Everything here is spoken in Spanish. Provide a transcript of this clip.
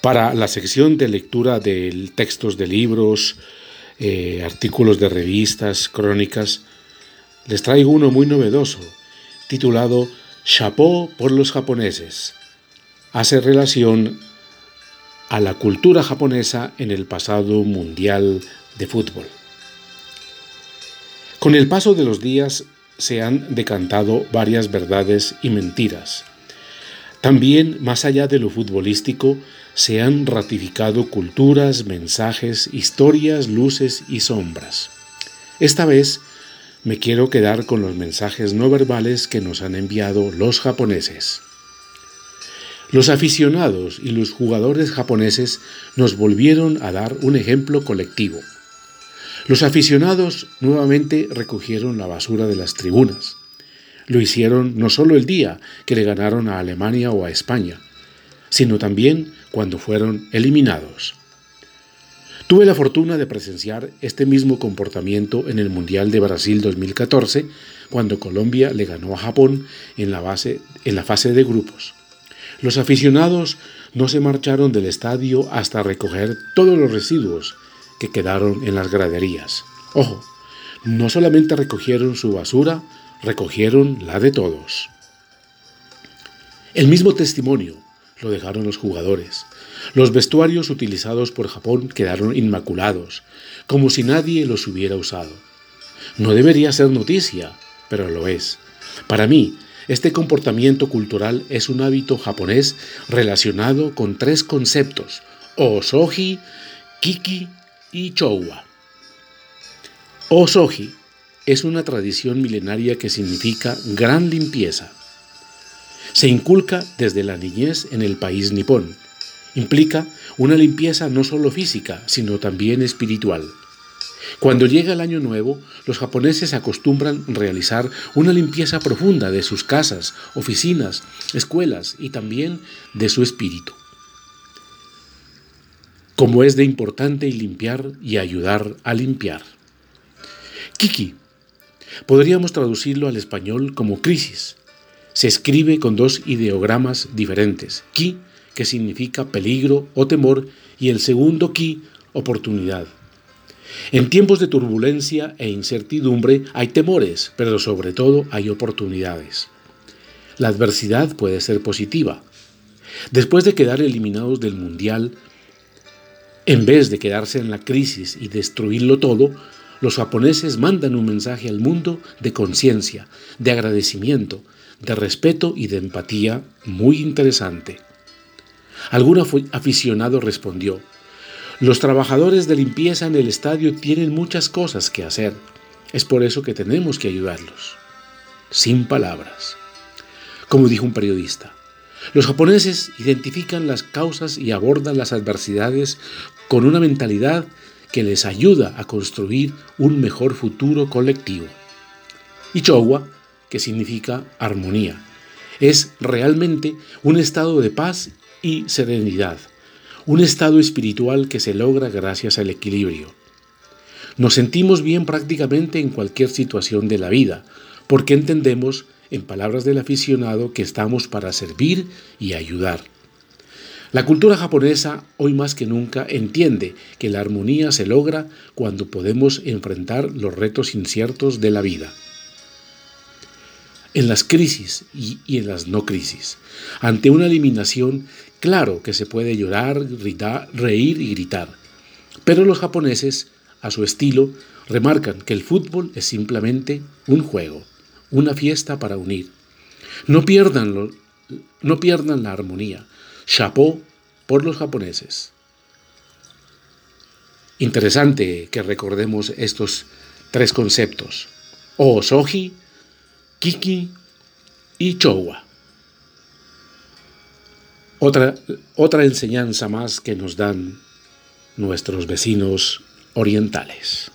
Para la sección de lectura de textos de libros, eh, artículos de revistas, crónicas, les traigo uno muy novedoso, titulado Chapeau por los japoneses. Hace relación a la cultura japonesa en el pasado mundial de fútbol. Con el paso de los días se han decantado varias verdades y mentiras. También, más allá de lo futbolístico, se han ratificado culturas, mensajes, historias, luces y sombras. Esta vez me quiero quedar con los mensajes no verbales que nos han enviado los japoneses. Los aficionados y los jugadores japoneses nos volvieron a dar un ejemplo colectivo. Los aficionados nuevamente recogieron la basura de las tribunas. Lo hicieron no solo el día que le ganaron a Alemania o a España, sino también cuando fueron eliminados. Tuve la fortuna de presenciar este mismo comportamiento en el Mundial de Brasil 2014, cuando Colombia le ganó a Japón en la, fase de grupos. Los aficionados no se marcharon del estadio hasta recoger todos los residuos que quedaron en las graderías. Ojo, no solamente recogieron su basura, recogieron la de todos. El mismo testimonio lo dejaron los jugadores. Los vestuarios utilizados por Japón quedaron inmaculados, como si nadie los hubiera usado. No debería ser noticia, pero lo es. Para mí, este comportamiento cultural es un hábito japonés relacionado con tres conceptos, osoji, kiki y chowa. Osoji es una tradición milenaria que significa gran limpieza. Se inculca desde la niñez en el país nipón. Implica una limpieza no solo física, sino también espiritual. Cuando llega el año nuevo, los japoneses acostumbran realizar una limpieza profunda de sus casas, oficinas, escuelas y también de su espíritu. Como es de importante limpiar y ayudar a limpiar. Kiki. Podríamos traducirlo al español como crisis. Se escribe con dos ideogramas diferentes. Ki, que significa peligro o temor, y el segundo ki, oportunidad. En tiempos de turbulencia e incertidumbre hay temores, pero sobre todo hay oportunidades. La adversidad puede ser positiva. Después de quedar eliminados del Mundial, en vez de quedarse en la crisis y destruirlo todo, los japoneses mandan un mensaje al mundo de conciencia, de agradecimiento, de respeto y de empatía muy interesante. Algún aficionado respondió, los trabajadores de limpieza en el estadio tienen muchas cosas que hacer. Es por eso que tenemos que ayudarlos. Sin palabras. Como dijo un periodista, los japoneses identifican las causas y abordan las adversidades con una mentalidad que les ayuda a construir un mejor futuro colectivo. Y que significa armonía, es realmente un estado de paz y serenidad un estado espiritual que se logra gracias al equilibrio. Nos sentimos bien prácticamente en cualquier situación de la vida, porque entendemos, en palabras del aficionado, que estamos para servir y ayudar. La cultura japonesa hoy más que nunca entiende que la armonía se logra cuando podemos enfrentar los retos inciertos de la vida en las crisis y, en las no crisis. Ante una eliminación, claro que se puede llorar, reír y gritar. Pero los japoneses, a su estilo, remarcan que el fútbol es simplemente un juego, una fiesta para unir. No pierdan, no pierdan la armonía. Chapeau por los japoneses. Interesante que recordemos estos tres conceptos. Osoji, Kiki y Chowa. Otra, otra enseñanza más que nos dan nuestros vecinos orientales.